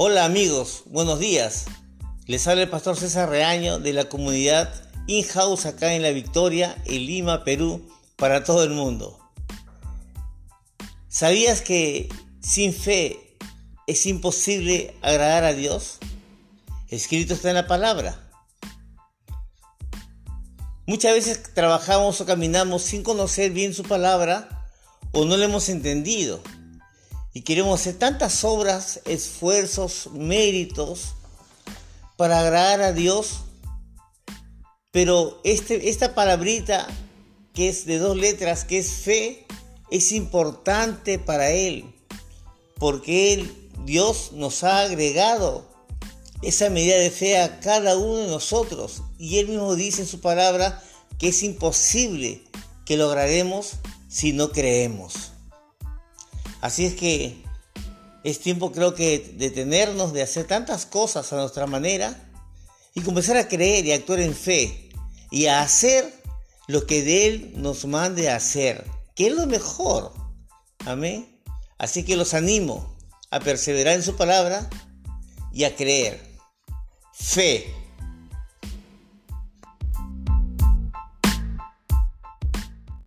Hola amigos, buenos días. Les habla el pastor César Reaño de la comunidad In-House acá en La Victoria, en Lima, Perú, para todo el mundo. ¿Sabías que sin fe es imposible agradar a Dios? Escrito está en la palabra. Muchas veces trabajamos o caminamos sin conocer bien su palabra o no la hemos entendido. Y queremos hacer tantas obras, esfuerzos, méritos para agradar a Dios. Pero este, esta palabrita que es de dos letras, que es fe, es importante para Él. Porque Él, Dios nos ha agregado esa medida de fe a cada uno de nosotros. Y Él mismo dice en su palabra que es imposible que lograremos si no creemos. Así es que es tiempo creo que de detenernos de hacer tantas cosas a nuestra manera y comenzar a creer y actuar en fe y a hacer lo que de Él nos mande a hacer, que es lo mejor. Amén. Así que los animo a perseverar en su palabra y a creer. Fe.